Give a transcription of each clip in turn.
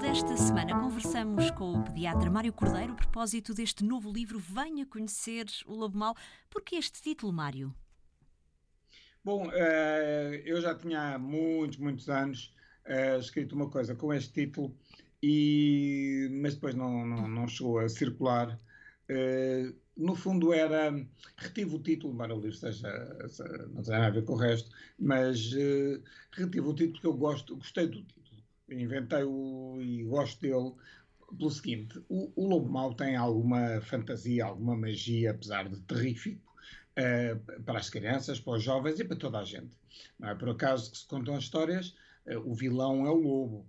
Desta semana conversamos com o pediatra Mário Cordeiro a propósito deste novo livro Venha Conhecer o Lobo Mal. Por que este título, Mário? Bom, eh, eu já tinha há muitos, muitos anos eh, escrito uma coisa com este título, e, mas depois não, não, não chegou a circular. Uh, no fundo era, retive o título, embora o livro seja, não tenha nada a ver com o resto, mas retive o título porque eu gosto, gostei do título, inventei-o e gosto dele pelo seguinte, o, o Lobo Mau tem alguma fantasia, alguma magia, apesar de terrífico, uh, para as crianças, para os jovens e para toda a gente. Não é por acaso que se contam as histórias, o vilão é o lobo,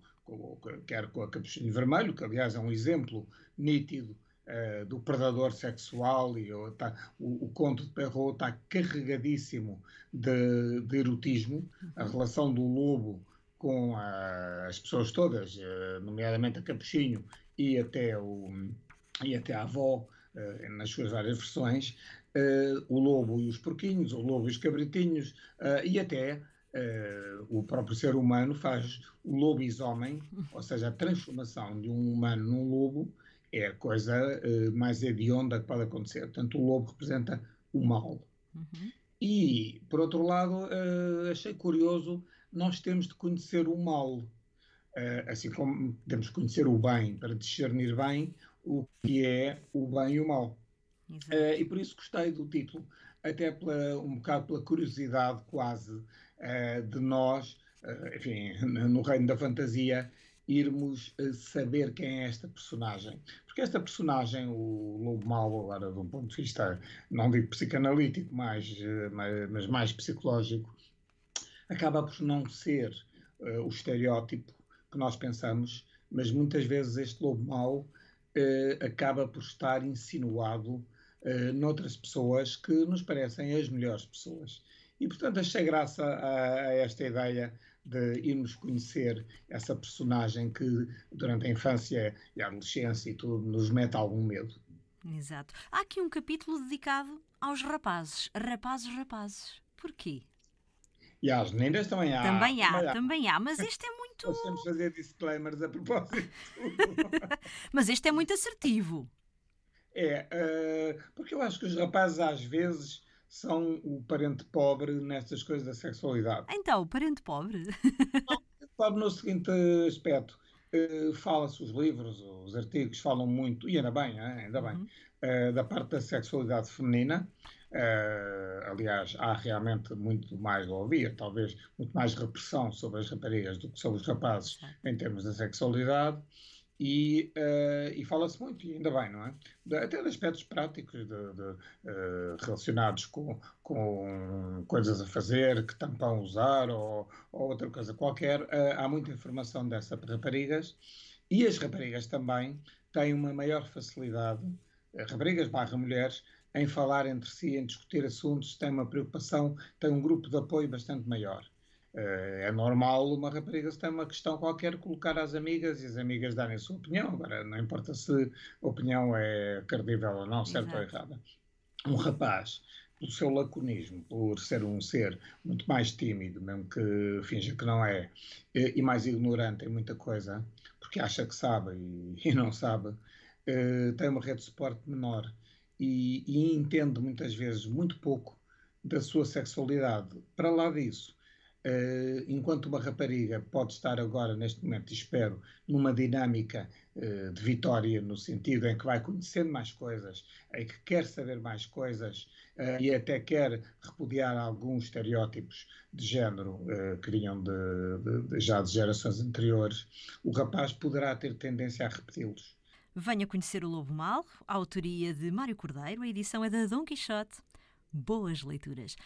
quer com a capuchinho vermelho, que aliás é um exemplo nítido uh, do predador sexual, e tá, o, o conto de Perrault está carregadíssimo de, de, erotismo, a relação do lobo com a, as pessoas todas, uh, nomeadamente a capuchinho e até, o, e até a avó, uh, nas suas várias versões, o lobo e os porquinhos, o lobo e os cabritinhos, e até Uh, o próprio ser humano faz o lobisomem, ou seja, a transformação de um humano num lobo é a coisa uh, mais hedionda que pode acontecer. Portanto, o lobo representa o mal. Uhum. E, por outro lado, uh, achei curioso, nós temos de conhecer o mal, assim como temos de conhecer o bem, para discernir bem o que é o bem e o mal. Uh, e por isso gostei do título, até pela, um bocado pela curiosidade quase uh, de nós, uh, enfim, no reino da fantasia, irmos saber quem é esta personagem. Porque esta personagem, o Lobo Mau, agora de um ponto de vista, não digo psicanalítico, mas, mas mais psicológico, acaba por não ser o estereótipo que nós pensamos, mas muitas vezes este Lobo Mau acaba por estar insinuado uh, noutras pessoas que nos parecem as melhores pessoas. E, portanto, achei graça a, a, esta ideia de irmos conhecer essa personagem que, durante a infância e a adolescência e tudo, nos mete algum medo. Exato. Há aqui um capítulo dedicado aos rapazes. Rapazes, rapazes. Porquê? E às meninas também há. Também há, também há, também há. mas este é muito. Nós temos fazer disclaimers a propósito. mas este é muito assertivo. É, uh, porque eu acho que os rapazes às vezes são o parente pobre nestas coisas da sexualidade. Então, o parente pobre? Não, pobre no seguinte aspecto. Uh, Fala-se os livros, os artigos falam muito, e ainda bem, hein? ainda bem, uhum. uh, da parte da sexualidade feminina. Uh, aliás, há realmente muito mais, ou havia talvez, muito mais repressão sobre as raparigas do que sobre os rapazes em termos da sexualidade. E, uh, e fala-se muito, e ainda bem, não é? De, até de aspectos práticos de, de, uh, relacionados com, com coisas a fazer, que tampão usar ou, ou outra coisa qualquer. Há muita informação dessa para raparigas e as raparigas também têm uma maior facilidade, raparigas barra mulheres, em falar entre si, em discutir assuntos, têm uma preocupação, têm um grupo de apoio bastante maior. Eh, é normal uma rapariga, se tem uma questão qualquer, colocar às amigas e as amigas darem a sua opinião. Agora, não importa se a opinião é credível ou não, certa ou errada. Um rapaz, pelo seu laconismo, por ser um ser muito mais tímido, mesmo que finja que não é, eh, e mais ignorante em muita coisa, porque acha que sabe e, e não sabe, eh, tem uma rede de suporte menor e, e entende muitas vezes muito pouco da sua sexualidade. Para lá disso, Uh, enquanto uma rapariga pode estar agora, neste momento, espero, numa dinâmica uh, de vitória, no sentido em que vai conhecendo mais coisas, em que quer saber mais coisas e até quer repudiar alguns estereótipos de género que vinham de, de, de, já de gerações anteriores, o rapaz poderá ter tendência a repeti-los. Venha conhecer o Lobo Mal, a autoria de Mário Cordeiro, a edição é da Dom Quixote. Boas leituras.